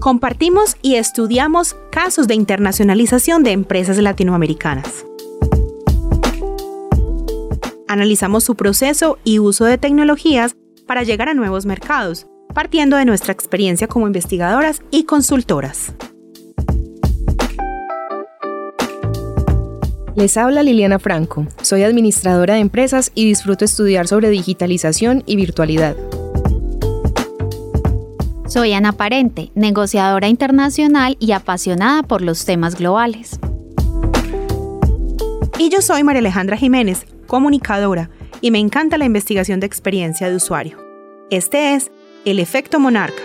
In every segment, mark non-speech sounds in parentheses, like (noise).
Compartimos y estudiamos casos de internacionalización de empresas latinoamericanas. Analizamos su proceso y uso de tecnologías para llegar a nuevos mercados, partiendo de nuestra experiencia como investigadoras y consultoras. Les habla Liliana Franco. Soy administradora de empresas y disfruto estudiar sobre digitalización y virtualidad. Soy Ana Parente, negociadora internacional y apasionada por los temas globales. Y yo soy María Alejandra Jiménez, comunicadora, y me encanta la investigación de experiencia de usuario. Este es El Efecto Monarca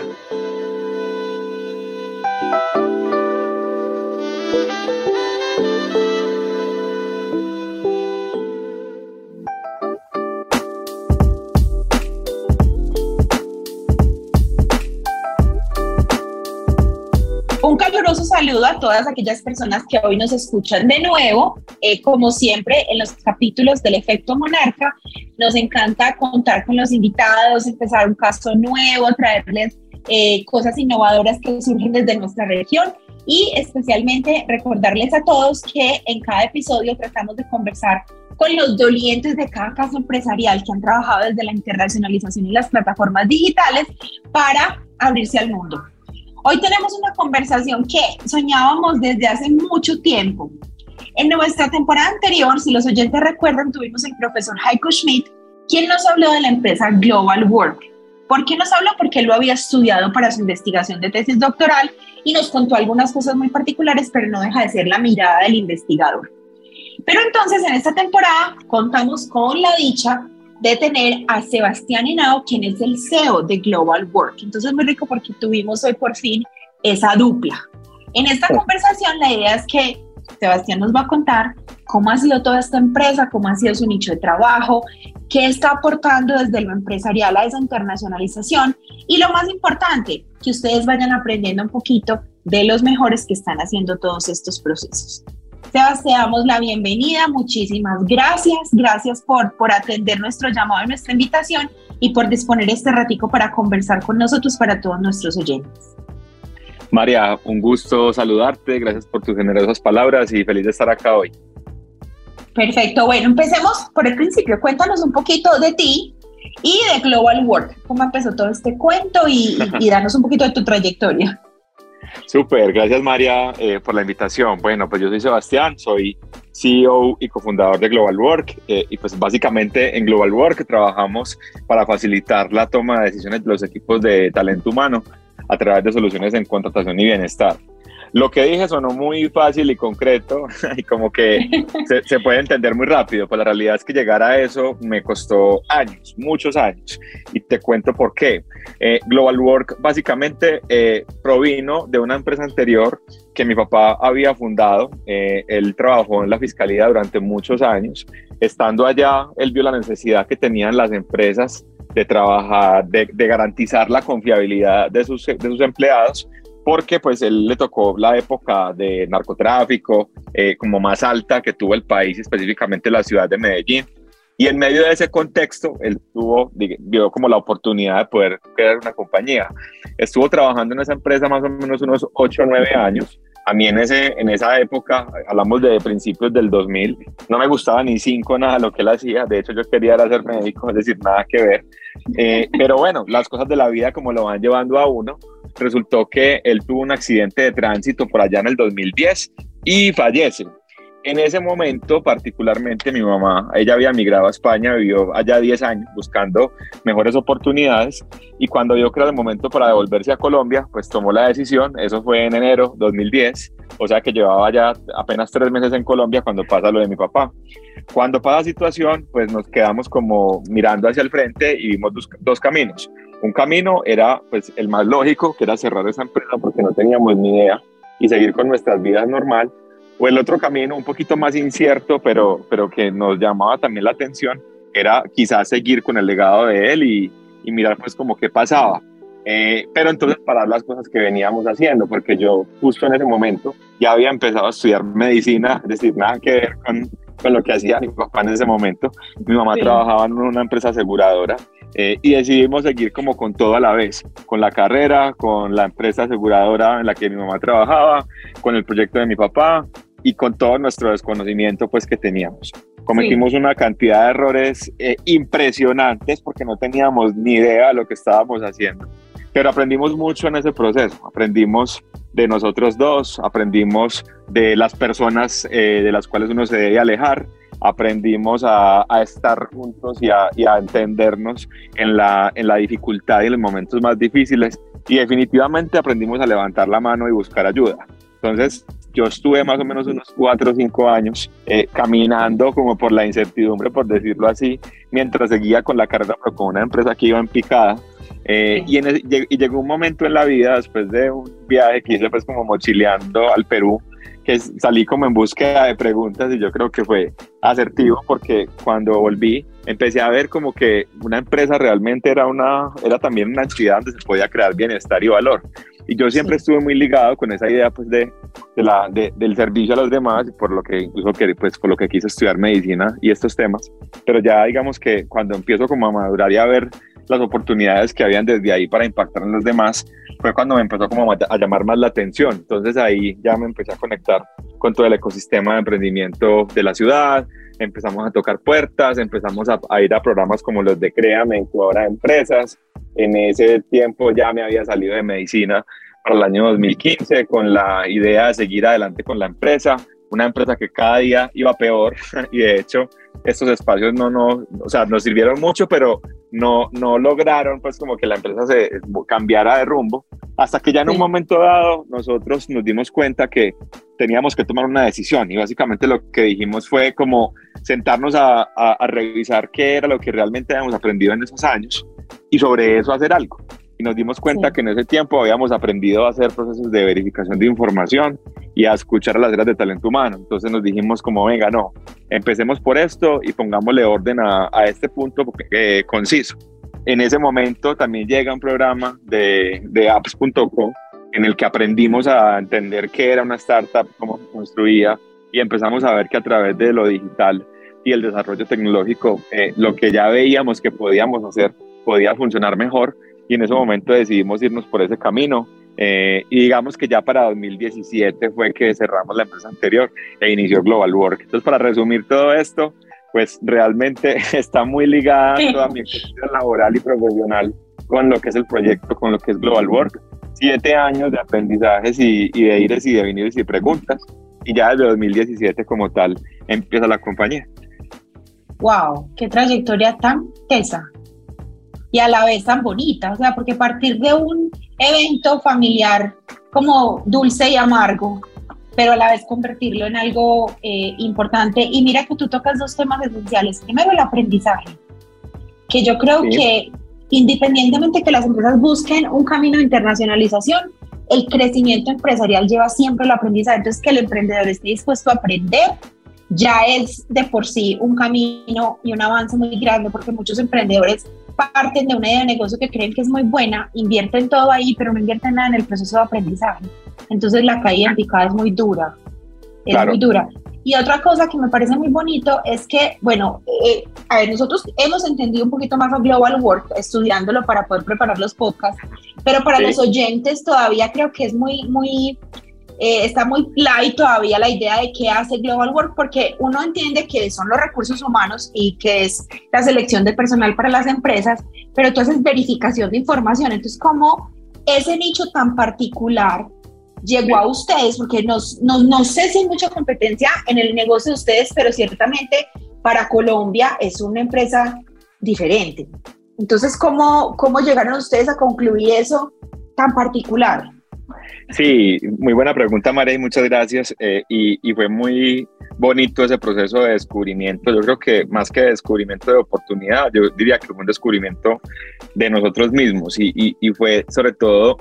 saludo a todas aquellas personas que hoy nos escuchan de nuevo. Eh, como siempre, en los capítulos del efecto monarca, nos encanta contar con los invitados, empezar un caso nuevo, traerles eh, cosas innovadoras que surgen desde nuestra región y especialmente recordarles a todos que en cada episodio tratamos de conversar con los dolientes de cada caso empresarial que han trabajado desde la internacionalización y las plataformas digitales para abrirse al mundo. Hoy tenemos una conversación que soñábamos desde hace mucho tiempo. En nuestra temporada anterior, si los oyentes recuerdan, tuvimos el profesor Heiko Schmidt, quien nos habló de la empresa Global Work. ¿Por qué nos habló? Porque él lo había estudiado para su investigación de tesis doctoral y nos contó algunas cosas muy particulares, pero no deja de ser la mirada del investigador. Pero entonces en esta temporada contamos con la dicha de tener a Sebastián Henao, quien es el CEO de Global Work. Entonces, muy rico porque tuvimos hoy por fin esa dupla. En esta conversación, la idea es que Sebastián nos va a contar cómo ha sido toda esta empresa, cómo ha sido su nicho de trabajo, qué está aportando desde lo empresarial a esa internacionalización y lo más importante, que ustedes vayan aprendiendo un poquito de los mejores que están haciendo todos estos procesos. Sebas, te damos la bienvenida. Muchísimas gracias. Gracias por, por atender nuestro llamado y nuestra invitación y por disponer este ratico para conversar con nosotros, para todos nuestros oyentes. María, un gusto saludarte. Gracias por tus generosas palabras y feliz de estar acá hoy. Perfecto. Bueno, empecemos por el principio. Cuéntanos un poquito de ti y de Global Work. ¿Cómo empezó todo este cuento y, (laughs) y danos un poquito de tu trayectoria? Súper, gracias María eh, por la invitación. Bueno, pues yo soy Sebastián, soy CEO y cofundador de Global Work eh, y pues básicamente en Global Work trabajamos para facilitar la toma de decisiones de los equipos de talento humano a través de soluciones en contratación y bienestar. Lo que dije sonó muy fácil y concreto (laughs) y como que se, puede entender muy rápido, pero la realidad es que llegar a eso me costó años, muchos años. Y te cuento por qué. Eh, Global Work básicamente eh, provino de una empresa anterior que mi papá había fundado. Eh, él trabajó en la fiscalía durante muchos años. Estando allá, él vio la necesidad que tenían las empresas de trabajar, de, de garantizar la confiabilidad de sus, de sus empleados porque pues él le tocó la época de narcotráfico eh, como más alta que tuvo el país, específicamente la ciudad de Medellín. Y en medio de ese contexto, él tuvo, vio como la oportunidad de poder crear una compañía. Estuvo trabajando en esa empresa más o menos unos 8 o 9 años. A mí en, ese, en esa época, hablamos de principios del 2000, no me gustaba ni cinco nada lo que él hacía. De hecho, yo quería ser médico, (laughs) es decir, nada que ver. Eh, pero bueno, las cosas de la vida como lo van llevando a uno, resultó que él tuvo un accidente de tránsito por allá en el 2010 y fallece. En ese momento, particularmente mi mamá, ella había migrado a España, vivió allá 10 años buscando mejores oportunidades y cuando vio que era el momento para devolverse a Colombia, pues tomó la decisión, eso fue en enero 2010, o sea que llevaba ya apenas tres meses en Colombia cuando pasa lo de mi papá. Cuando pasa la situación, pues nos quedamos como mirando hacia el frente y vimos dos, dos caminos. Un camino era pues el más lógico, que era cerrar esa empresa porque no teníamos ni idea y seguir con nuestras vidas normal o el otro camino, un poquito más incierto, pero, pero que nos llamaba también la atención, era quizás seguir con el legado de él y, y mirar pues como qué pasaba. Eh, pero entonces parar las cosas que veníamos haciendo, porque yo justo en ese momento ya había empezado a estudiar medicina, es decir, nada que ver con, con lo que hacía mi papá en ese momento. Mi mamá trabajaba en una empresa aseguradora Eh, y decidimos seguir como con todo a la vez, con la carrera, con la empresa aseguradora en la que mi mamá trabajaba, con el proyecto de mi papá y con todo nuestro desconocimiento pues que teníamos. Cometimos una cantidad de errores eh, impresionantes porque no teníamos ni idea de lo que estábamos haciendo, pero aprendimos mucho en ese proceso, aprendimos de nosotros dos, aprendimos de las personas eh, de las cuales uno se debe alejar, aprendimos a, estar juntos y a, y a, entendernos en la, en la dificultad y en los momentos más difíciles y definitivamente aprendimos a levantar la mano y buscar ayuda. Entonces, yo estuve más o menos unos cuatro o cinco años eh, caminando como por la incertidumbre, por decirlo así, mientras seguía con la carrera, pero con una empresa que iba en picada. Eh, y, en y, llegó un momento en la vida, después de un viaje que hice pues como mochileando al Perú, que salí como en búsqueda de preguntas y yo creo que fue asertivo porque cuando volví empecé a ver como que una empresa realmente era, una, era también una actividad donde se podía crear bienestar y valor. Y yo siempre estuve muy ligado con esa idea pues de, de la, de, del servicio a los demás y por lo que incluso que, pues, por lo que quise estudiar medicina y estos temas. Pero ya digamos que cuando empiezo como a madurar y a ver las oportunidades que habían desde ahí para impactar en los demás, fue cuando me empezó como a llamar más la atención. Entonces ahí ya me empecé a conectar con todo el ecosistema de emprendimiento de la ciudad, empezamos a tocar puertas, empezamos a, ir a programas como los de Créame, Incubadora de Empresas. En ese tiempo ya me había salido de medicina para el año 2015 con la idea de seguir adelante con la empresa, una empresa que cada día iba peor (laughs) y de hecho estos espacios no, no, o sea, nos sirvieron mucho, pero no, no lograron pues como que la empresa se cambiara de rumbo, hasta que ya en un momento dado nosotros nos dimos cuenta que teníamos que tomar una decisión y básicamente lo que dijimos fue como sentarnos a, a revisar qué era lo que realmente habíamos aprendido en esos años y sobre eso hacer algo y nos dimos cuenta que en ese tiempo habíamos aprendido a hacer procesos de verificación de información y a escuchar a las áreas de talento humano. Entonces nos dijimos como, venga, no, empecemos por esto y pongámosle orden a, a este punto eh, conciso. En ese momento también llega un programa de, de apps.com en el que aprendimos a entender qué era una startup, cómo se construía y empezamos a ver que a través de lo digital y el desarrollo tecnológico, eh, lo que ya veíamos que podíamos hacer podía funcionar mejor y en ese momento decidimos irnos por ese camino. Eh, y digamos que ya para 2017 fue que cerramos la empresa anterior e inició Global Work. Entonces, para resumir todo esto, pues realmente (laughs) está muy ligada toda mi experiencia laboral y profesional con lo que es el proyecto, con lo que es Global Work. Siete años de aprendizajes y, y de ires y de venires y preguntas. Y ya desde 2017 como tal empieza la compañía. ¡Wow! ¡Qué trayectoria tan tesa! Y a la vez tan bonita, o sea, porque partir de un evento familiar como dulce y amargo, pero a la vez convertirlo en algo eh, importante. Y mira que tú tocas dos temas esenciales. Primero, el aprendizaje, que yo creo que independientemente que las empresas busquen un camino de internacionalización, el crecimiento empresarial lleva siempre el aprendizaje. Entonces, que el emprendedor esté dispuesto a aprender ya es de por sí un camino y un avance muy grande, porque muchos emprendedores parten de una idea de negocio que creen que es muy buena, invierten todo ahí, pero no invierten nada en el proceso de aprendizaje. Entonces la caída en picada es muy dura, es muy dura. Y otra cosa que me parece muy bonito es que, bueno, eh, a ver, nosotros hemos entendido un poquito más a Global Work estudiándolo para poder preparar los podcasts, pero para los oyentes todavía creo que es muy, muy eh, está muy light todavía la idea de qué hace Global Work, porque uno entiende que son los recursos humanos y que es la selección de personal para las empresas, pero haces verificación de información. Entonces, ¿cómo ese nicho tan particular llegó a ustedes? Porque no, no sé si hay mucha competencia en el negocio de ustedes, pero ciertamente para Colombia es una empresa diferente. Entonces, ¿cómo, cómo llegaron ustedes a concluir eso tan particular? Sí, muy buena pregunta, María, y muchas gracias. Eh, y, fue muy bonito ese proceso de descubrimiento. Yo creo que más que descubrimiento de oportunidad, yo diría que fue un descubrimiento de nosotros mismos. Y, fue sobre todo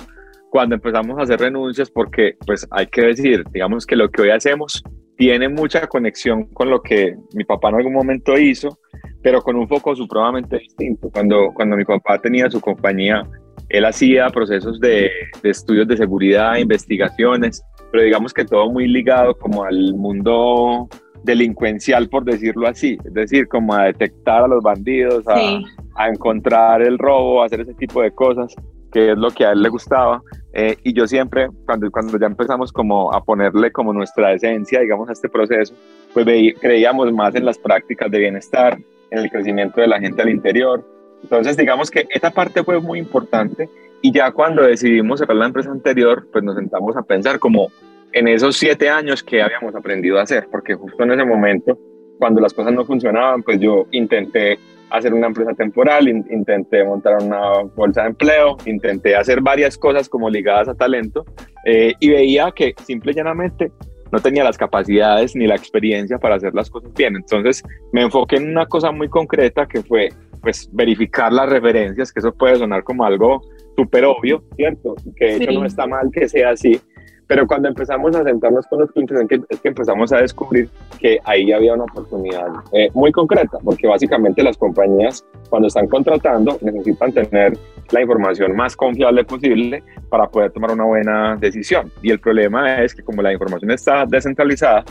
cuando empezamos a hacer renuncias, porque pues hay que decir, digamos que lo que hoy hacemos tiene mucha conexión con lo que mi papá en algún momento hizo, pero con un foco supremamente distinto. Cuando, cuando mi papá tenía su compañía él hacía procesos de, estudios de seguridad, investigaciones, pero digamos que todo muy ligado como al mundo delincuencial, por decirlo así, es decir, como a detectar a los bandidos, a, a encontrar el robo, a hacer ese tipo de cosas, que es lo que a él le gustaba. Eh, y yo siempre, cuando, cuando ya empezamos como a ponerle como nuestra esencia, digamos, a este proceso, pues creíamos más en las prácticas de bienestar, en el crecimiento de la gente al interior. Entonces, digamos que esa parte fue muy importante y ya cuando decidimos cerrar la empresa anterior, pues nos sentamos a pensar como en esos siete años que habíamos aprendido a hacer, porque justo en ese momento, cuando las cosas no funcionaban, pues yo intenté hacer una empresa temporal, intenté montar una bolsa de empleo, intenté hacer varias cosas como ligadas a talento eh, y veía que simple y llanamente no tenía las capacidades ni la experiencia para hacer las cosas bien. Entonces me enfoqué en una cosa muy concreta que fue pues verificar las referencias, que eso puede sonar como algo súper obvio, ¿cierto? Que de hecho no está mal que sea así, pero cuando empezamos a sentarnos con los clientes es que, es que empezamos a descubrir que ahí había una oportunidad eh, muy concreta, porque básicamente las compañías cuando están contratando necesitan tener la información más confiable posible para poder tomar una buena decisión. Y el problema es que como la información está descentralizada,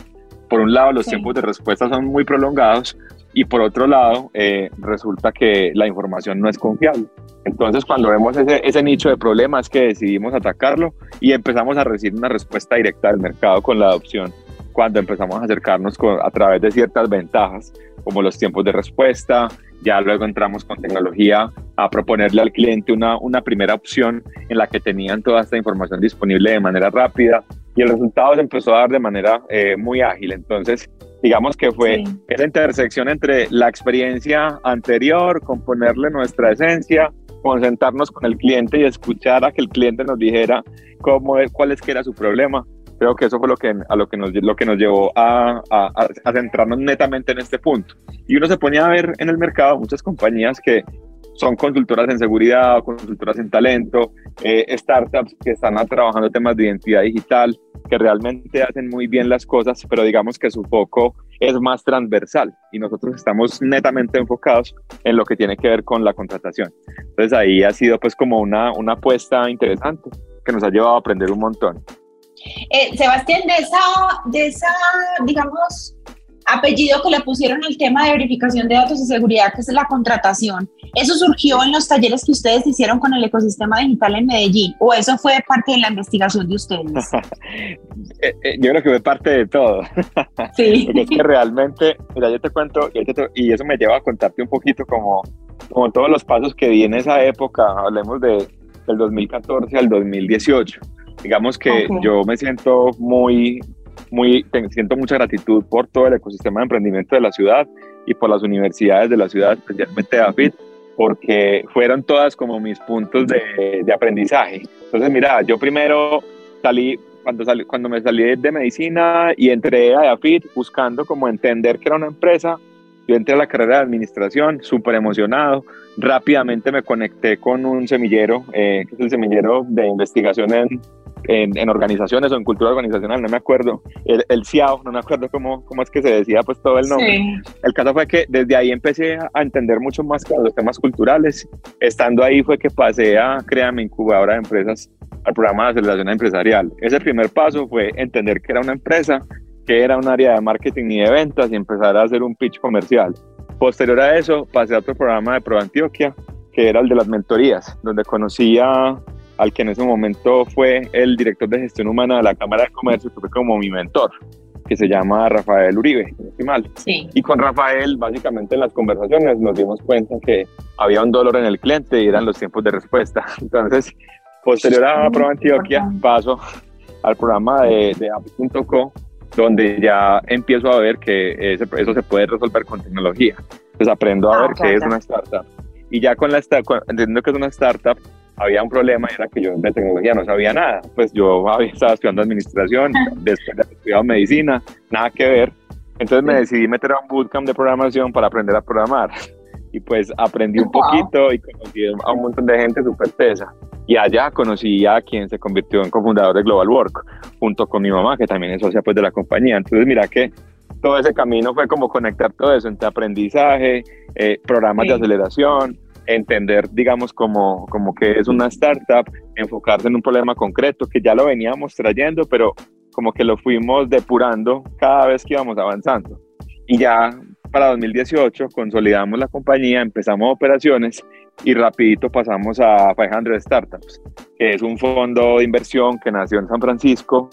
por un lado los tiempos de respuesta son muy prolongados y por otro lado eh, resulta que la información no es confiable. Entonces, cuando vemos ese, ese, nicho de problemas que decidimos atacarlo y empezamos a recibir una respuesta directa del mercado con la adopción, cuando empezamos a acercarnos a través de ciertas ventajas, como los tiempos de respuesta, ya luego entramos con tecnología a proponerle al cliente una, una primera opción en la que tenían toda esta información disponible de manera rápida y el resultado se empezó a dar de manera eh, muy ágil. Entonces, digamos que fue esa intersección entre la experiencia anterior, con ponerle nuestra esencia, concentrarnos con el cliente y escuchar a que el cliente nos dijera cómo, cuál es que era su problema. Creo que eso fue lo que, a lo que nos, lo que nos llevó a, a, a centrarnos netamente en este punto. Y uno se ponía a ver en el mercado muchas compañías que son consultoras en seguridad, consultoras en talento, eh, startups que están trabajando temas de identidad digital, que realmente hacen muy bien las cosas, pero digamos que su foco es más transversal y nosotros estamos netamente enfocados en lo que tiene que ver con la contratación. Entonces ahí ha sido pues como una, una apuesta interesante que nos ha llevado a aprender un montón. Eh, Sebastián, de esa, de esa, digamos, apellido que le pusieron al tema de verificación de datos y seguridad, que es la contratación. ¿Eso surgió en los talleres que ustedes hicieron con el ecosistema digital en Medellín o eso fue parte de la investigación de ustedes? (laughs) Eh, eh, yo creo que fue parte de todo. (laughs) Sí. Porque es que realmente, mira, yo te cuento, y eso me lleva a contarte un poquito como, como todos los pasos que di en esa época, hablemos de, del 2014 al 2018. Digamos que yo me siento muy, muy, siento mucha gratitud por todo el ecosistema de emprendimiento de la ciudad y por las universidades de la ciudad, especialmente AFIT, porque fueron todas como mis puntos de, de aprendizaje. Entonces, mira, yo primero salí, cuando, salí, cuando me salí de medicina y entré a AFIT buscando como entender que era una empresa, yo entré a la carrera de administración súper emocionado, rápidamente me conecté con un semillero, eh, que es el semillero de investigación en en, organizaciones o en cultura organizacional, no me acuerdo, el, el CIAO, no me acuerdo cómo, cómo es que se decía pues todo el nombre. El caso fue que desde ahí empecé a entender mucho más que los temas culturales. Estando ahí fue que pasé a crear mi incubadora de empresas al programa de aceleración empresarial. Ese primer paso fue entender que era una empresa, que era un área de marketing y de ventas y empezar a hacer un pitch comercial. Posterior a eso, pasé a otro programa de Pro Antioquia, que era el de las mentorías, donde conocía al que en ese momento fue el director de gestión humana de la Cámara de Comercio, que fue como mi mentor, que se llama Rafael Uribe, mal. Sí. Y con Rafael, básicamente en las conversaciones nos dimos cuenta que había un dolor en el cliente y eran los tiempos de respuesta. (laughs) Entonces, posterior a Pro Antioquia, paso al programa de, de App.co, donde ya empiezo a ver que eso se puede resolver con tecnología. Entonces aprendo a ah, ver qué es una startup. Y ya con la entendiendo que es una startup, había un problema y era que yo de tecnología no sabía nada. Pues yo había (laughs) estado estudiando administración, después de estudiado medicina, nada que ver. Entonces me decidí meter a un bootcamp de programación para aprender a programar. Y pues aprendí un poquito y conocí a un montón de gente súper tesa. Y allá conocí a quien se convirtió en cofundador de Global Work, junto con mi mamá, que también es socia pues, de la compañía. Entonces mira que todo ese camino fue como conectar todo eso entre aprendizaje, eh, programas de aceleración, entender, digamos, como, como que es una startup, enfocarse en un problema concreto que ya lo veníamos trayendo, pero como que lo fuimos depurando cada vez que íbamos avanzando. Y ya para 2018 consolidamos la compañía, empezamos operaciones y rapidito pasamos a 500 Startups, que es un fondo de inversión que nació en San Francisco,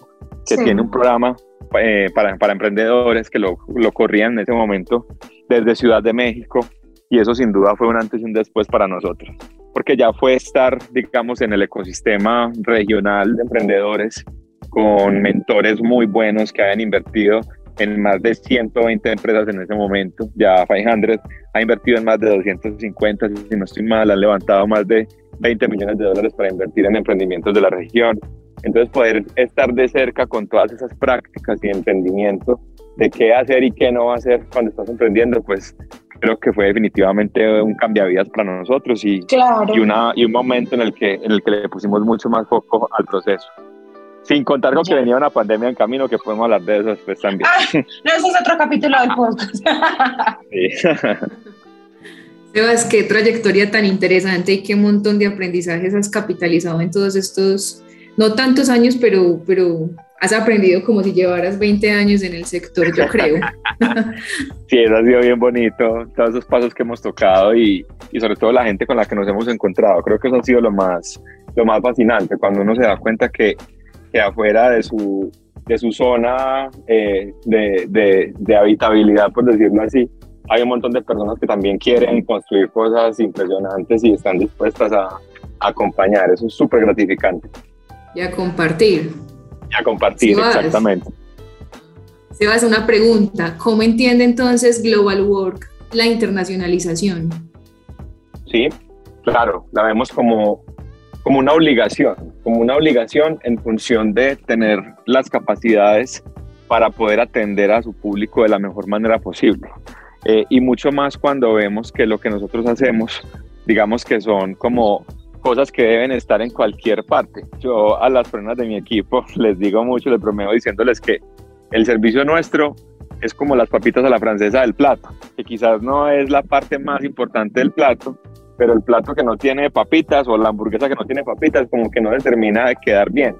que tiene un programa eh, para, para, emprendedores que lo, lo corrían en ese momento desde Ciudad de México y eso sin duda fue un antes y un después para nosotros, porque ya fue estar, digamos, en el ecosistema regional de emprendedores con mentores muy buenos que habían invertido en más de 120 empresas en ese momento. Ya 500 ha invertido en más de 250, si no estoy mal, han levantado más de 20 millones de dólares para invertir en emprendimientos de la región. Entonces, poder estar de cerca con todas esas prácticas y entendimiento de qué hacer y qué no hacer cuando estás emprendiendo, pues creo que fue definitivamente un cambiavidas para nosotros y, y, una, y un momento en el, que, en el que le pusimos mucho más foco al proceso. Sin contar con que venía una pandemia en camino, que podemos hablar de eso después también. Ah, no, ese es otro capítulo del podcast. (laughs) sí. (laughs) Sebas, qué trayectoria tan interesante y qué montón de aprendizajes has capitalizado en todos estos, no tantos años, pero, pero has aprendido como si llevaras 20 años en el sector, yo creo. (laughs) sí, eso ha sido bien bonito, todos esos pasos que hemos tocado y, y, sobre todo la gente con la que nos hemos encontrado. Creo que eso ha sido lo más, lo más fascinante, cuando uno se da cuenta que que afuera de su, de su zona eh, de, de, de, habitabilidad, por decirlo así, hay un montón de personas que también quieren construir cosas impresionantes y están dispuestas a, a acompañar. Eso es súper gratificante. Y a compartir. A compartir, exactamente. Sebas, una pregunta. ¿Cómo entiende entonces Global Work la internacionalización? Sí, claro, la vemos como como una obligación, como una obligación en función de tener las capacidades para poder atender a su público de la mejor manera posible. Eh, y mucho más cuando vemos que lo que nosotros hacemos, digamos que son como cosas que deben estar en cualquier parte. Yo a las personas de mi equipo (laughs) les digo mucho, les bromeo diciéndoles que el servicio nuestro es como las papitas a la francesa del plato, que quizás no es la parte más importante del plato, pero el plato que no tiene papitas o la hamburguesa que no tiene papitas como que no le termina de quedar bien.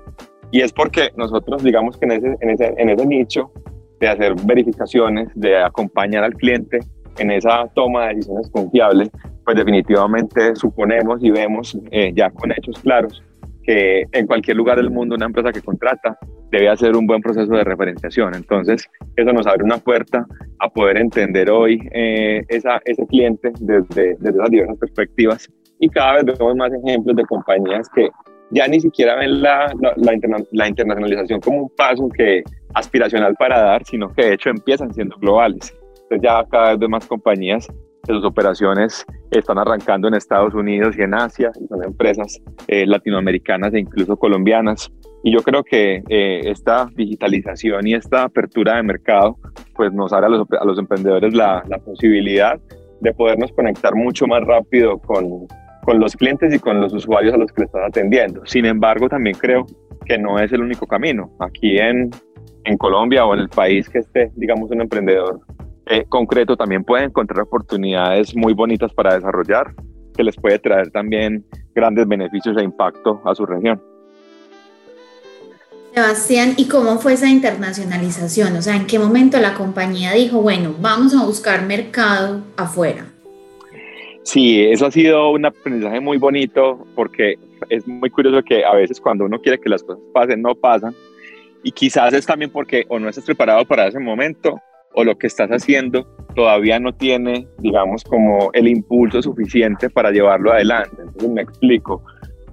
Y es porque nosotros, digamos que en ese, en ese, en ese nicho de hacer verificaciones, de acompañar al cliente en esa toma de decisiones confiables, pues definitivamente suponemos y vemos eh, ya con hechos claros que en cualquier lugar del mundo una empresa que contrata debe hacer un buen proceso de referenciación. Entonces, eso nos abre una puerta a poder entender hoy eh, esa, ese cliente desde, desde las diversas perspectivas y cada vez vemos más ejemplos de compañías que ya ni siquiera ven la, la, la, internacionalización como un paso que aspiracional para dar, sino que de hecho empiezan siendo globales. Entonces ya cada vez más compañías sus operaciones están arrancando en Estados Unidos y en Asia, y son empresas eh, latinoamericanas e incluso colombianas. Y yo creo que eh, esta digitalización y esta apertura de mercado pues nos abre a los, emprendedores la, la, posibilidad de podernos conectar mucho más rápido con, con los clientes y con los usuarios a los que le están atendiendo. Sin embargo, también creo que no es el único camino. Aquí en, en Colombia o en el país que esté, digamos, un emprendedor eh, concreto también puede encontrar oportunidades muy bonitas para desarrollar, que les puede traer también grandes beneficios e impacto a su región. Sebastián, ¿y cómo fue esa internacionalización? O sea, ¿en qué momento la compañía dijo, bueno, vamos a buscar mercado afuera? Sí, eso ha sido un aprendizaje muy bonito porque es muy curioso que a veces cuando uno quiere que las cosas pasen, no pasan. Y quizás es también porque o no estás preparado para ese momento o lo que estás haciendo todavía no tiene, digamos, como el impulso suficiente para llevarlo adelante. Entonces me explico.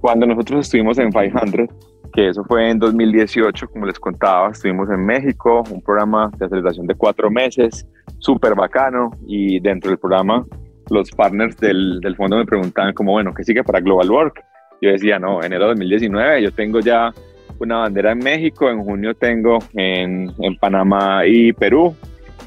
Cuando nosotros estuvimos en 500, que eso fue en 2018, como les contaba, estuvimos en México, un programa de aceleración de cuatro meses, súper bacano, y dentro del programa los partners del, del fondo me preguntaban como, bueno, ¿qué sigue para Global Work? Yo decía, no, enero de 2019, yo tengo ya una bandera en México, en junio tengo en, en Panamá y Perú,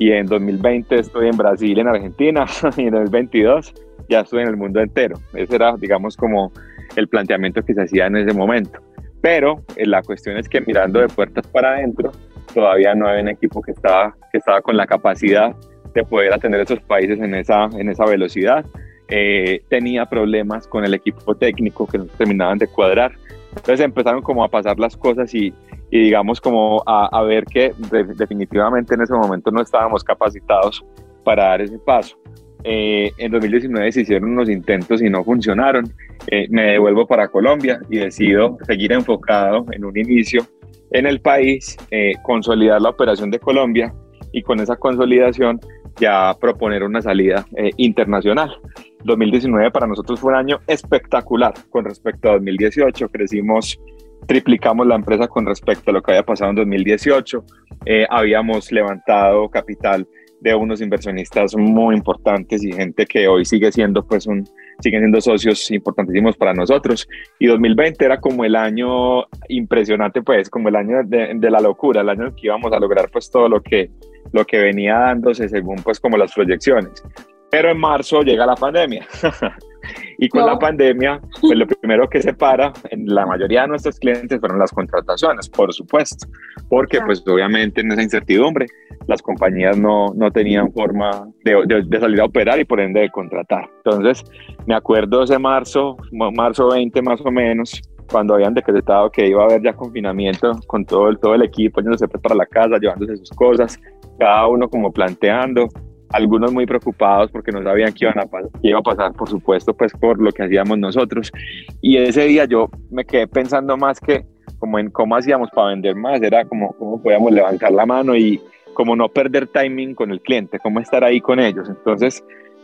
y en 2020 estoy en Brasil, en Argentina, (laughs) y en 2022 ya estoy en el mundo entero. Ese era, digamos, como el planteamiento que se hacía en ese momento. Pero eh, la cuestión es que mirando de puertas para adentro, todavía no había un equipo que estaba, que estaba con la capacidad de poder atender esos países en esa, en esa velocidad. Eh, tenía problemas con el equipo técnico que no terminaban de cuadrar. Entonces empezaron como a pasar las cosas y, y digamos como a, ver que definitivamente en ese momento no estábamos capacitados para dar ese paso. Eh, en 2019 se hicieron unos intentos y no funcionaron. Eh, me devuelvo para Colombia y decido seguir enfocado en un inicio en el país, eh, consolidar la operación de Colombia y con esa consolidación ya proponer una salida internacional. 2019 para nosotros fue un año espectacular con respecto a 2018. Crecimos, triplicamos la empresa con respecto a lo que había pasado en 2018. habíamos levantado capital de unos inversionistas muy importantes y gente que hoy sigue siendo pues un siguen siendo socios importantísimos para nosotros. Y 2020 era como el año impresionante pues como el año de, la locura el año en que íbamos a lograr pues todo lo que lo que venía dándose según pues como las proyecciones. Pero en marzo llega la pandemia (laughs) Y con la pandemia, pues lo primero que se para en la mayoría de nuestros clientes fueron las contrataciones, por supuesto, porque pues obviamente en esa incertidumbre las compañías no, no tenían forma de, de, salir a operar y por ende de contratar. Entonces, me acuerdo ese marzo, marzo 20 más o menos, cuando habían decretado que iba a haber ya confinamiento con todo el, todo el equipo, yéndose pues para la casa, llevándose sus cosas, cada uno como planteando, algunos muy preocupados porque no sabían qué, iban a qué iba a pasar, por supuesto, pues por lo que hacíamos nosotros. Y ese día yo me quedé pensando más que como en cómo hacíamos para vender más, era como cómo podíamos levantar la mano y como no perder timing con el cliente, cómo estar ahí con ellos. Entonces,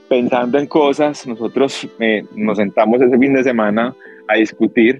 pensando en cosas, nosotros eh, nos sentamos ese fin de semana a discutir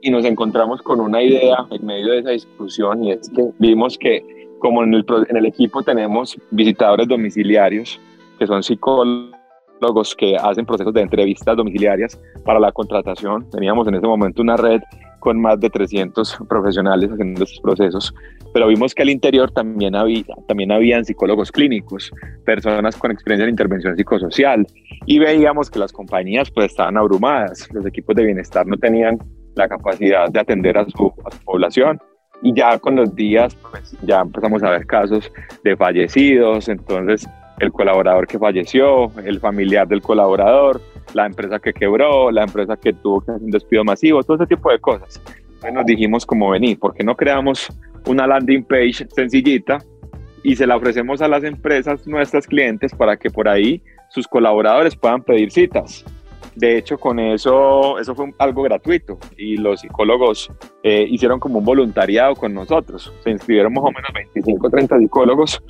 y nos encontramos con una idea en medio de esa discusión y es que vimos que como en el, en el equipo tenemos visitadores domiciliarios, que son psicólogos que hacen procesos de entrevistas domiciliarias para la contratación. Teníamos en ese momento una red con más de 300 profesionales haciendo estos procesos, pero vimos que al interior también había, también habían psicólogos clínicos, personas con experiencia en intervención psicosocial, y veíamos que las compañías pues estaban abrumadas, los equipos de bienestar no tenían la capacidad de atender a su, a su población, y ya con los días, pues ya empezamos a ver casos de fallecidos, entonces el colaborador que falleció, el familiar del colaborador, la empresa que quebró, la empresa que tuvo que hacer un despido masivo, todo ese tipo de cosas. Entonces nos dijimos como venir, ¿por qué no creamos una landing page sencillita y se la ofrecemos a las empresas, nuestras clientes, para que por ahí sus colaboradores puedan pedir citas? De hecho, con eso, eso fue algo gratuito y los psicólogos eh, hicieron como un voluntariado con nosotros. Se inscribieron más o menos 25 o 30 psicólogos.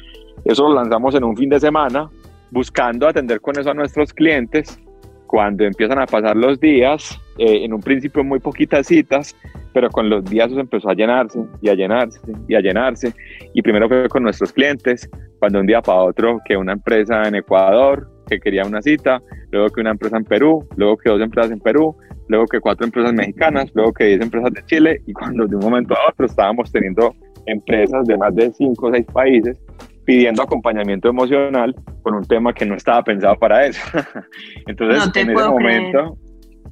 Eso lo lanzamos en un fin de semana, buscando atender con eso a nuestros clientes. Cuando empiezan a pasar los días, eh, en un principio muy poquitas citas, pero con los días eso empezó a llenarse y a llenarse y a llenarse. Y primero fue con nuestros clientes, cuando un día para otro que una empresa en Ecuador que quería una cita, luego que una empresa en Perú, luego que dos empresas en Perú, luego que cuatro empresas mexicanas, luego que diez empresas de Chile y cuando de un momento a otro estábamos teniendo empresas de más de cinco o seis países pidiendo acompañamiento emocional con un tema que no estaba pensado para eso. (laughs) Entonces, en ese momento,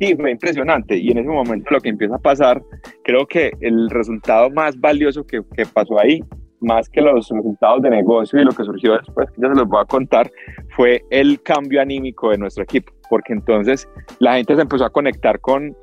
sí, fue impresionante. Y en ese momento lo que empieza a pasar, creo que el resultado más valioso que, que pasó ahí más que los resultados de negocio y lo que surgió después, que ya se los voy a contar, fue el cambio anímico de nuestro equipo, porque entonces la gente se empezó a conectar con,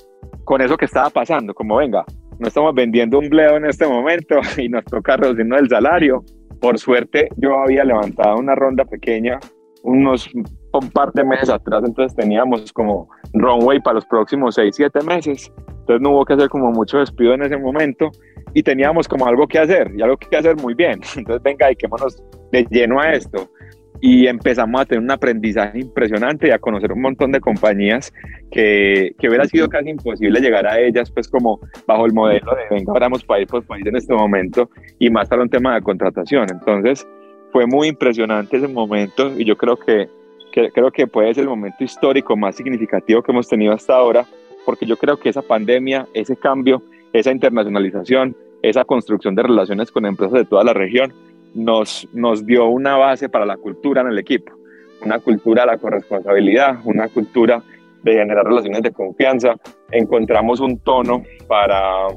con eso que estaba pasando, como venga, no estamos vendiendo un bledo en este momento (laughs) y nos toca reducirnos el salario. Por suerte yo había levantado una ronda pequeña unos un par de meses atrás, entonces teníamos como runway para los próximos 6, 7 meses. Entonces no hubo que hacer como mucho despido en ese momento y teníamos como algo que hacer y algo que hacer muy bien. (laughs) Entonces venga, dediquémonos de lleno a esto. Y empezamos a tener un aprendizaje impresionante y a conocer un montón de compañías que, que hubiera sido casi imposible llegar a ellas, pues como bajo el modelo de venga, abramos país por país en este momento y más para un tema de contratación. Entonces, fue muy impresionante ese momento y yo creo que, creo que puede ser el momento histórico más significativo que hemos tenido hasta ahora, porque yo creo que esa pandemia, ese cambio, esa internacionalización, esa construcción de relaciones con empresas de toda la región, nos, nos dio una base para la cultura en el equipo, una cultura de la corresponsabilidad, una cultura de generar relaciones de confianza. Encontramos un tono para,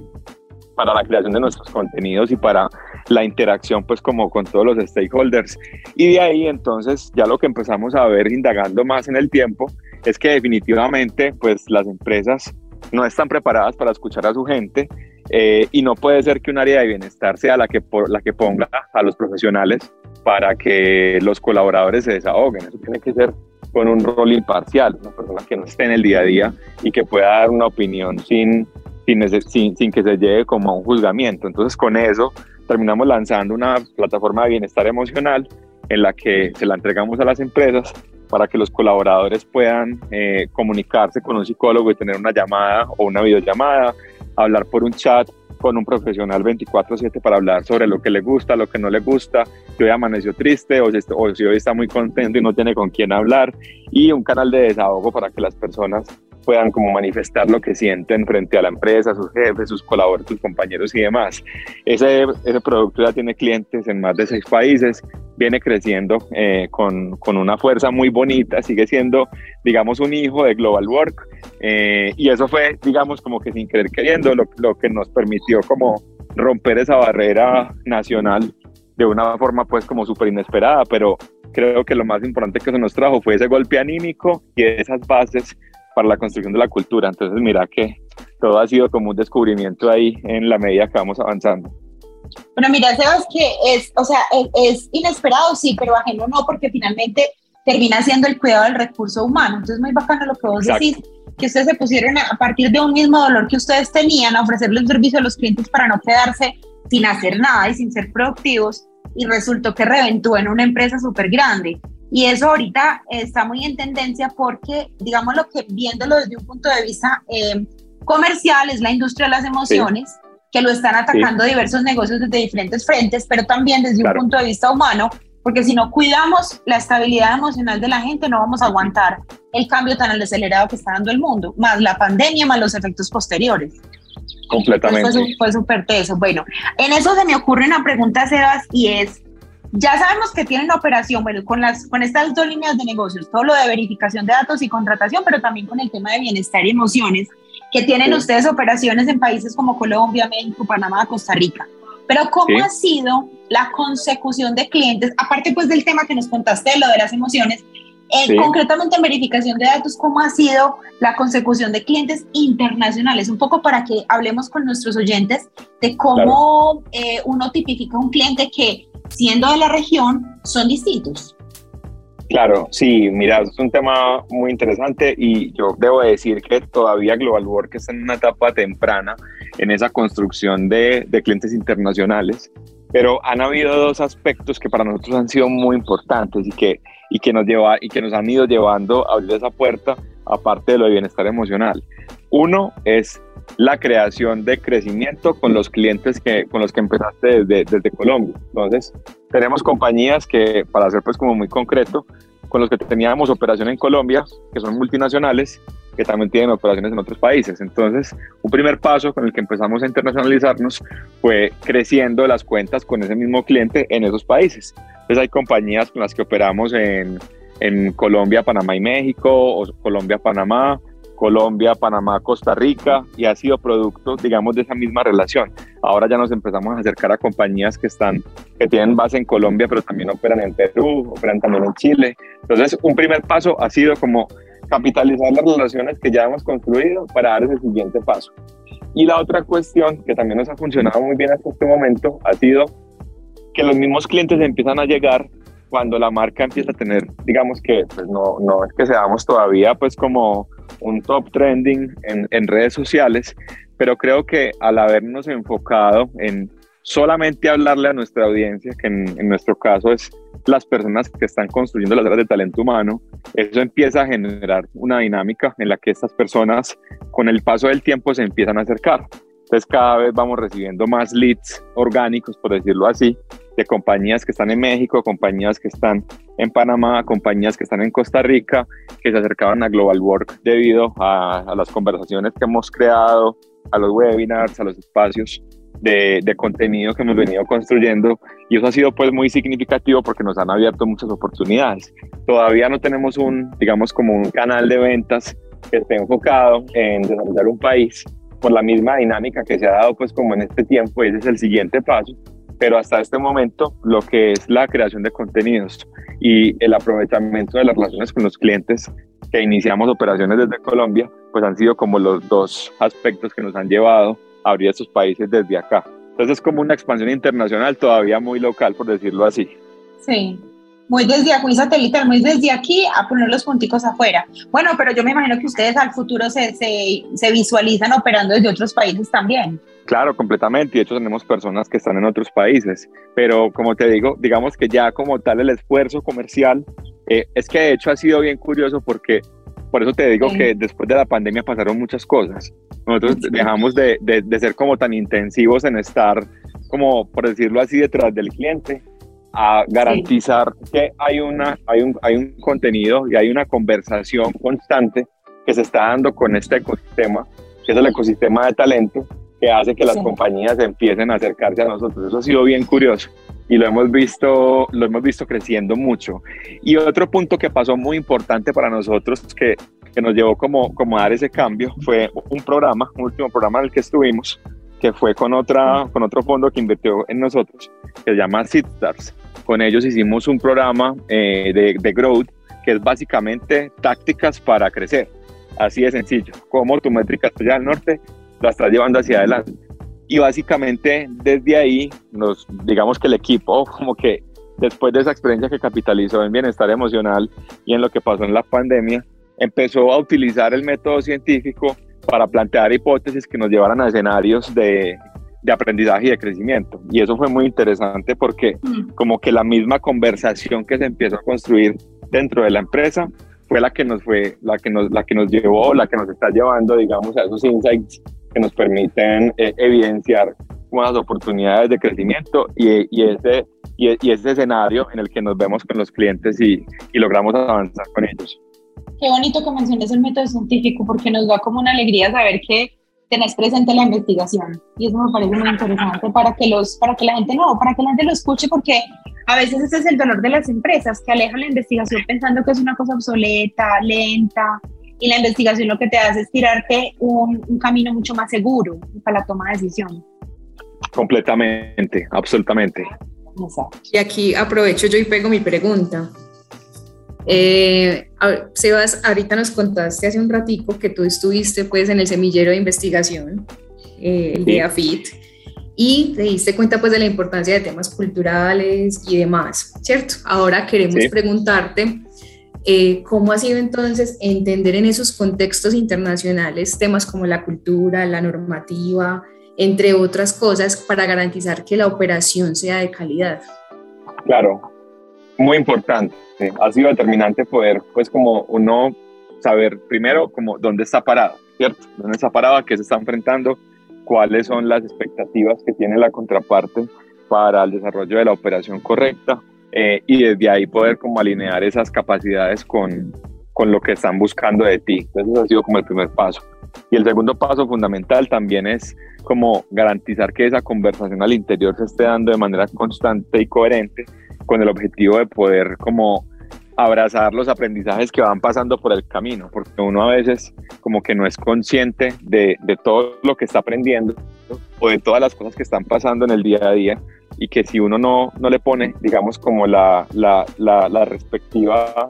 para la creación de nuestros contenidos y para la interacción pues como con todos los stakeholders. Y de ahí entonces ya lo que empezamos a ver indagando más en el tiempo es que definitivamente pues las empresas no están preparadas para escuchar a su gente eh, y no puede ser que un área de bienestar sea la que, por, la que ponga a los profesionales para que los colaboradores se desahoguen. Eso tiene que ser con un rol imparcial, una persona que no esté en el día a día y que pueda dar una opinión sin, sin, sin, que se llegue como a un juzgamiento. Entonces con eso terminamos lanzando una plataforma de bienestar emocional en la que se la entregamos a las empresas para que los colaboradores puedan eh, comunicarse con un psicólogo y tener una llamada o una videollamada, hablar por un chat con un profesional 24/7 para hablar sobre lo que le gusta, lo que no le gusta, si hoy amaneció triste o si, hoy está muy contento y no tiene con quién hablar, y un canal de desahogo para que las personas puedan como manifestar lo que sienten frente a la empresa, sus jefes, sus colaboradores, sus compañeros y demás. Ese, ese producto ya tiene clientes en más de seis países, viene creciendo eh, con, con, una fuerza muy bonita, sigue siendo, digamos, un hijo de Global Work eh, y eso fue, digamos, como que sin querer queriendo lo, lo que nos permitió como romper esa barrera nacional de una forma pues como súper inesperada, pero creo que lo más importante que se nos trajo fue ese golpe anímico y esas bases para la construcción de la cultura. Entonces, mira que todo ha sido como un descubrimiento ahí en la medida que vamos avanzando. Bueno, mira, Sebas, que es, o sea, es, inesperado, sí, pero ajeno no, porque finalmente termina siendo el cuidado del recurso humano. Entonces, muy bacano lo que vos decís, que ustedes se pusieron a partir de un mismo dolor que ustedes tenían a ofrecerle un servicio a los clientes para no quedarse sin hacer nada y sin ser productivos, y resultó que reventó en una empresa súper grande. Y eso ahorita está muy en tendencia porque, digamos, lo que viéndolo desde un punto de vista eh, comercial es la industria de las emociones, que lo están atacando diversos negocios desde diferentes frentes, pero también desde un punto de vista humano, porque si no cuidamos la estabilidad emocional de la gente, no vamos a aguantar el cambio tan acelerado que está dando el mundo, más la pandemia, más los efectos posteriores. Completamente. fue súper teso. Bueno, en eso se me ocurre una pregunta, Sebas, y es, ya sabemos que tienen operación, bueno, con, las, con estas dos líneas de negocios, todo lo de verificación de datos y contratación, pero también con el tema de bienestar y emociones, que tienen ustedes operaciones en países como Colombia, México, Panamá, Costa Rica. Pero ¿cómo ha sido la consecución de clientes, aparte pues del tema que nos contaste lo de las emociones, eh, concretamente en verificación de datos, ¿cómo ha sido la consecución de clientes internacionales? Un poco para que hablemos con nuestros oyentes de cómo eh, uno tipifica un cliente que siendo de la región, son distintos. Claro, sí, mira, es un tema muy interesante y yo debo decir que todavía Global Work está en una etapa temprana en esa construcción de, de clientes internacionales, pero han habido dos aspectos que para nosotros han sido muy importantes y que, y que, nos, lleva, y que nos han ido llevando a abrir esa puerta, aparte de lo de bienestar emocional. Uno es la creación de crecimiento con los clientes que, con los que empezaste desde, Colombia. Entonces, tenemos compañías que, para ser pues como muy concreto, con los que teníamos operación en Colombia, que son multinacionales, que también tienen operaciones en otros países. Entonces, un primer paso con el que empezamos a internacionalizarnos fue creciendo las cuentas con ese mismo cliente en esos países. Entonces, hay compañías con las que operamos en, en Colombia, Panamá y México, o Colombia, Panamá, Colombia, Panamá, Costa Rica y ha sido producto, digamos, de esa misma relación. Ahora ya nos empezamos a acercar a compañías que están, que tienen base en Colombia, pero también operan en Perú, operan también en Chile. Entonces, un primer paso ha sido como capitalizar las relaciones que ya hemos construido para dar ese siguiente paso. Y la otra cuestión que también nos ha funcionado muy bien hasta este momento ha sido que los mismos clientes empiezan a llegar cuando la marca empieza a tener, digamos que pues no, no es que seamos todavía pues como un top trending en, redes sociales, pero creo que al habernos enfocado en solamente hablarle a nuestra audiencia, que en, en, nuestro caso es las personas que están construyendo las áreas de talento humano, eso empieza a generar una dinámica en la que estas personas con el paso del tiempo se empiezan a acercar. Entonces cada vez vamos recibiendo más leads orgánicos, por decirlo así, de compañías que están en México, compañías que están en Panamá, compañías que están en Costa Rica, que se acercaban a Global Work debido a, las conversaciones que hemos creado, a los webinars, a los espacios de, de, contenido que hemos venido construyendo. Y eso ha sido pues muy significativo porque nos han abierto muchas oportunidades. Todavía no tenemos un, digamos, como un canal de ventas que esté enfocado en desarrollar un país por la misma dinámica que se ha dado pues como en este tiempo, ese es el siguiente paso, pero hasta este momento lo que es la creación de contenidos y el aprovechamiento de las relaciones con los clientes que iniciamos operaciones desde Colombia, pues han sido como los dos aspectos que nos han llevado a abrir estos países desde acá. Entonces es como una expansión internacional todavía muy local, por decirlo así. Sí. Muy desde muy satelital, muy desde aquí a poner los punticos afuera. Bueno, pero yo me imagino que ustedes al futuro se, se, se visualizan operando desde otros países también. Claro, completamente. Y de hecho tenemos personas que están en otros países. Pero como te digo, digamos que ya como tal el esfuerzo comercial eh, es que de hecho ha sido bien curioso porque por eso te digo que después de la pandemia pasaron muchas cosas. Nosotros dejamos de, de, de, ser como tan intensivos en estar, como por decirlo así, detrás del cliente, a garantizar que hay, una, hay, un, hay un contenido y hay una conversación constante que se está dando con este ecosistema, que es el ecosistema de talento, que hace que las compañías empiecen a acercarse a nosotros. Eso ha sido bien curioso y lo hemos visto, lo hemos visto creciendo mucho. Y otro punto que pasó muy importante para nosotros, que, que nos llevó como, como a dar ese cambio, fue un programa, un último programa en el que estuvimos, que fue con, otra, con otro fondo que invirtió en nosotros, que se llama Seedstars. Con ellos hicimos un programa eh, de, de growth, que es básicamente tácticas para crecer. Así de sencillo, como tu métrica allá al norte la estás llevando hacia adelante. Y básicamente desde ahí, nos, digamos que el equipo, (laughs) como que después de esa experiencia que capitalizó en bienestar emocional y en lo que pasó en la pandemia, empezó a utilizar el método científico para plantear hipótesis que nos llevaran a escenarios de, de aprendizaje y de crecimiento. Y eso fue muy interesante porque mm. como que la misma conversación que se empezó a construir dentro de la empresa fue la que nos fue, la que nos, la que nos llevó, la que nos está llevando, digamos, a esos insights que nos permiten eh, evidenciar las oportunidades de crecimiento y, y ese, y, ese escenario en el que nos vemos con los clientes y, y logramos avanzar con ellos. Qué bonito que menciones el método científico porque nos da como una alegría saber que tenés presente la investigación y eso me parece muy interesante para que los para que la gente no para que la gente lo escuche porque a veces ese es el dolor de las empresas que alejan la investigación pensando que es una cosa obsoleta lenta y la investigación lo que te hace es tirarte un, un camino mucho más seguro para la toma de decisión. Completamente, absolutamente. Y aquí aprovecho yo y pego mi pregunta. Eh, Sebas, ahorita nos contaste hace un ratico que tú estuviste pues en el semillero de investigación, eh, el de AFIT, y te diste cuenta pues de la importancia de temas culturales y demás, ¿cierto? Ahora queremos preguntarte eh, ¿Cómo ha sido entonces entender en esos contextos internacionales temas como la cultura, la normativa, entre otras cosas, para garantizar que la operación sea de calidad? Claro, muy importante. Ha sido determinante poder, pues como uno saber primero como dónde está parado, ¿cierto? ¿Dónde está parado? ¿A qué se está enfrentando? ¿Cuáles son las expectativas que tiene la contraparte para el desarrollo de la operación correcta? Eh, y desde ahí poder como alinear esas capacidades con, con lo que están buscando de ti. Eso ha sido como el primer paso. Y el segundo paso fundamental también es como garantizar que esa conversación al interior se esté dando de manera constante y coherente con el objetivo de poder como abrazar los aprendizajes que van pasando por el camino, porque uno a veces como que no es consciente de, de todo lo que está aprendiendo o de todas las cosas que están pasando en el día a día y que si uno no, no le pone, digamos, como la, la, la, respectiva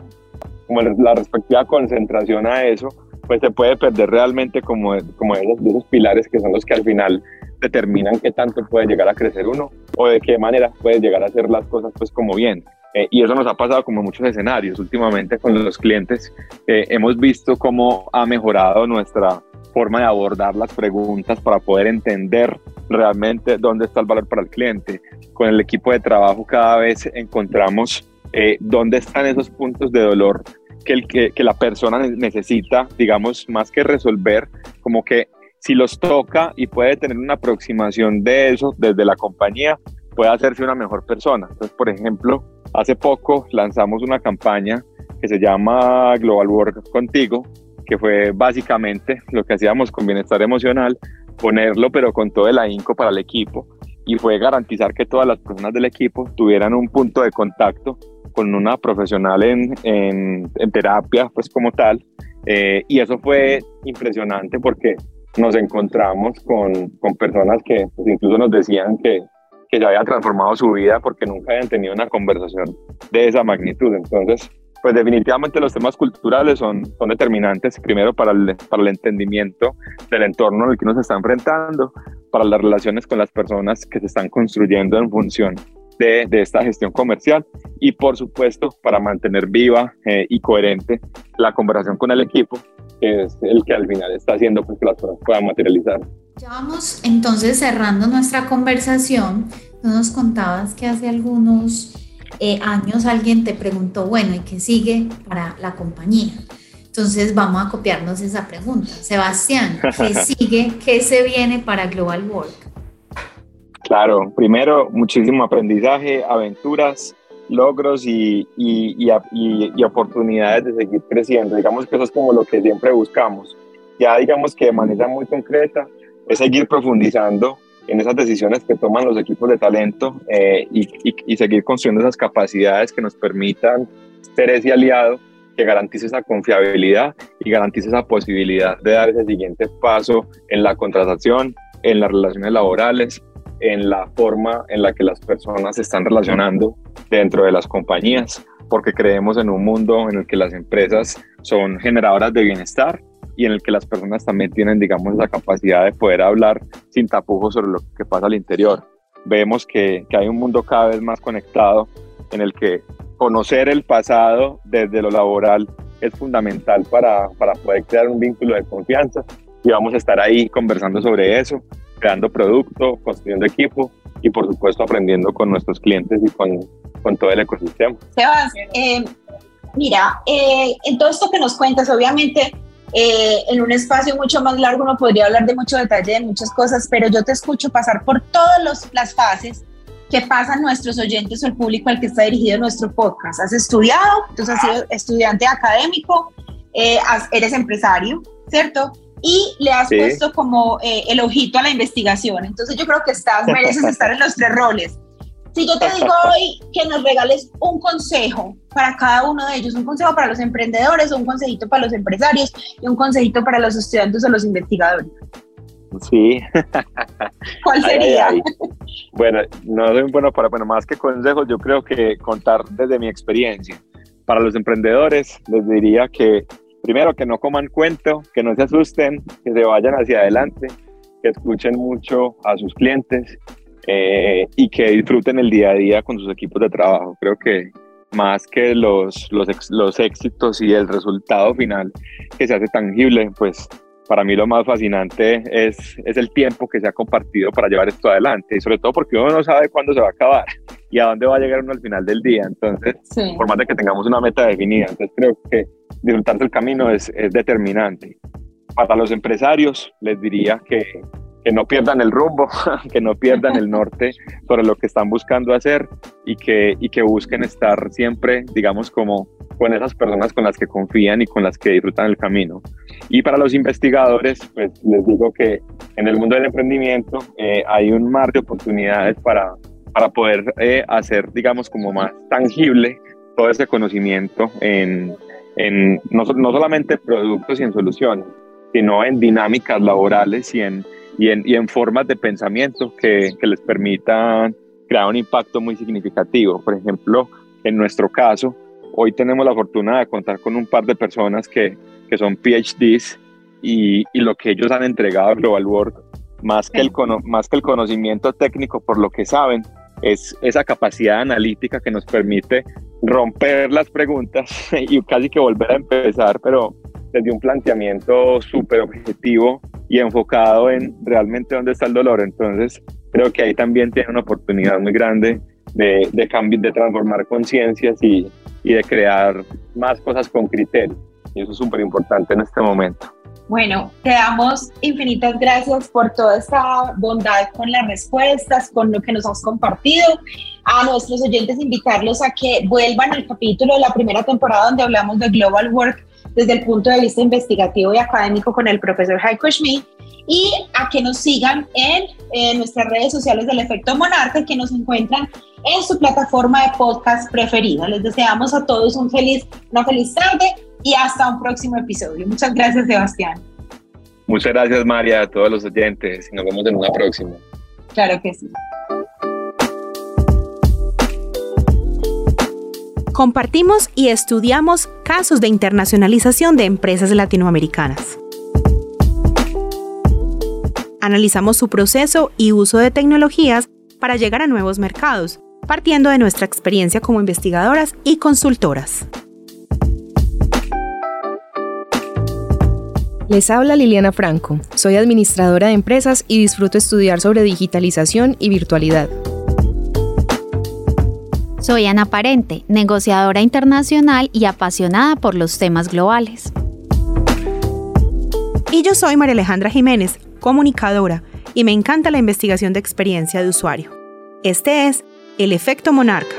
como la respectiva concentración a eso, pues se puede perder realmente como, como esos, esos pilares que son los que al final determinan qué tanto puede llegar a crecer uno o de qué manera puede llegar a hacer las cosas pues como bien. Eh, y eso nos ha pasado como en muchos escenarios. Últimamente con los clientes eh, hemos visto cómo ha mejorado nuestra forma de abordar las preguntas para poder entender realmente dónde está el valor para el cliente. Con el equipo de trabajo cada vez encontramos eh, dónde están esos puntos de dolor que, el, que, que la persona necesita, digamos, más que resolver, como que si los toca y puede tener una aproximación de eso desde la compañía, puede hacerse una mejor persona. Entonces, por ejemplo, hace poco lanzamos una campaña que se llama Global Work Contigo, que fue básicamente lo que hacíamos con bienestar emocional, ponerlo pero con todo el ahínco para el equipo y fue garantizar que todas las personas del equipo tuvieran un punto de contacto con una profesional en, en, terapia, pues como tal. Eh, y eso fue impresionante porque nos encontramos con, con personas que pues, incluso nos decían que, que ya había transformado su vida porque nunca habían tenido una conversación de esa magnitud. Entonces, pues definitivamente los temas culturales son, son determinantes, primero para el, para el entendimiento del entorno en el que uno se enfrentando, para las relaciones con las personas que se están construyendo en función de, de, esta gestión comercial y por supuesto para mantener viva eh, y coherente la conversación con el equipo, que es el que al final está haciendo pues, que las cosas puedan materializar. Ya vamos entonces cerrando nuestra conversación. Tú nos contabas que hace algunos eh, años alguien te preguntó, bueno, ¿y qué sigue para la compañía? Entonces vamos a copiarnos esa pregunta. Sebastián, ¿qué (laughs) sigue? ¿Qué se viene para Global Work? Claro, primero muchísimo aprendizaje, aventuras, logros y, y, oportunidades de seguir creciendo. Digamos que eso es como lo que siempre buscamos. Ya digamos que de manera muy concreta es seguir profundizando en esas decisiones que toman los equipos de talento eh, y, seguir construyendo esas capacidades que nos permitan ser ese aliado que garantice esa confiabilidad y garantice esa posibilidad de dar ese siguiente paso en la contratación, en las relaciones laborales en la forma en la que las personas se están relacionando dentro de las compañías, porque creemos en un mundo en el que las empresas son generadoras de bienestar y en el que las personas también tienen, digamos, la capacidad de poder hablar sin tapujos sobre lo que pasa al interior. Vemos que, que hay un mundo cada vez más conectado en el que conocer el pasado desde lo laboral es fundamental para, para poder crear un vínculo de confianza y vamos a estar ahí conversando sobre eso creando producto, construyendo equipo y por supuesto aprendiendo con nuestros clientes y con, con todo el ecosistema. Sebas, eh, mira, eh, en todo esto que nos cuentas, obviamente eh, en un espacio mucho más largo uno podría hablar de mucho detalle, de muchas cosas, pero yo te escucho pasar por todas las fases que pasan nuestros oyentes o el público al que está dirigido nuestro podcast. Has estudiado, entonces has sido estudiante académico, eres empresario, ¿cierto? y le has puesto como eh, el ojito a la investigación. Entonces yo creo que estás, mereces estar en los tres roles. Si yo te digo hoy que nos regales un consejo para cada uno de ellos, un consejo para los emprendedores, un consejito para los empresarios y un consejito para los estudiantes o los investigadores. Sí. (laughs) ¿Cuál sería? Bueno, no soy bueno para, bueno, más que consejos, yo creo que contar desde mi experiencia. Para los emprendedores, les diría que primero que no coman cuento, que no se asusten, que se vayan hacia adelante, que escuchen mucho a sus clientes eh, y que disfruten el día a día con sus equipos de trabajo. Creo que más que los, los, los éxitos y el resultado final que se hace tangible, pues para mí lo más fascinante es, es el tiempo que se ha compartido para llevar esto adelante y sobre todo porque uno no sabe cuándo se va a acabar y a dónde va a llegar uno al final del día. Entonces, por más de que tengamos una meta definida, entonces creo que disfrutar del camino es, es determinante. Para los empresarios les diría que, que no pierdan el rumbo, (laughs) que no pierdan el norte sobre lo que están buscando hacer y que, y que busquen estar siempre, digamos, como con esas personas con las que confían y con las que disfrutan el camino. Y para los investigadores, pues les digo que en el mundo del emprendimiento eh, hay un mar de oportunidades para, para poder eh, hacer, digamos, como más tangible todo ese conocimiento en, en no, no, solamente productos y en soluciones, sino en dinámicas laborales y en, y en, y en formas de pensamiento que, que les permitan crear un impacto muy significativo. Por ejemplo, en nuestro caso, Hoy tenemos la fortuna de contar con un par de personas que, que son PhDs y, y, lo que ellos han entregado a Global Work, más que, el, más que el conocimiento técnico por lo que saben, es esa capacidad analítica que nos permite romper las preguntas (laughs) y casi que volver a empezar, pero desde un planteamiento súper objetivo y enfocado en realmente dónde está el dolor. Entonces, creo que ahí también tiene una oportunidad muy grande de, de, de transformar conciencias y, y de crear más cosas con criterio. Y eso es súper importante en este momento. Bueno, te damos infinitas gracias por toda esta bondad con las respuestas, con lo que nos has compartido. A nuestros oyentes invitarlos a que vuelvan al capítulo de la primera temporada donde hablamos de Global Work desde el punto de vista investigativo y académico con el profesor Heiko Schmidt y a que nos sigan en, nuestras redes sociales del Efecto Monarca que nos encuentran en su plataforma de podcast preferida. Les deseamos a todos un feliz, una feliz tarde y hasta un próximo episodio. Muchas gracias, Sebastián. Muchas gracias, María, a todos los oyentes y nos vemos en una próxima. Claro que sí. Compartimos y estudiamos casos de internacionalización de empresas latinoamericanas. Analizamos su proceso y uso de tecnologías para llegar a nuevos mercados partiendo de nuestra experiencia como investigadoras y consultoras. Les habla Liliana Franco, soy administradora de empresas y disfruto estudiar sobre digitalización y virtualidad. Soy Ana Parente, negociadora internacional y apasionada por los temas globales. Y yo soy María Alejandra Jiménez, comunicadora, y me encanta la investigación de experiencia de usuario. Este es El Efecto Monarca,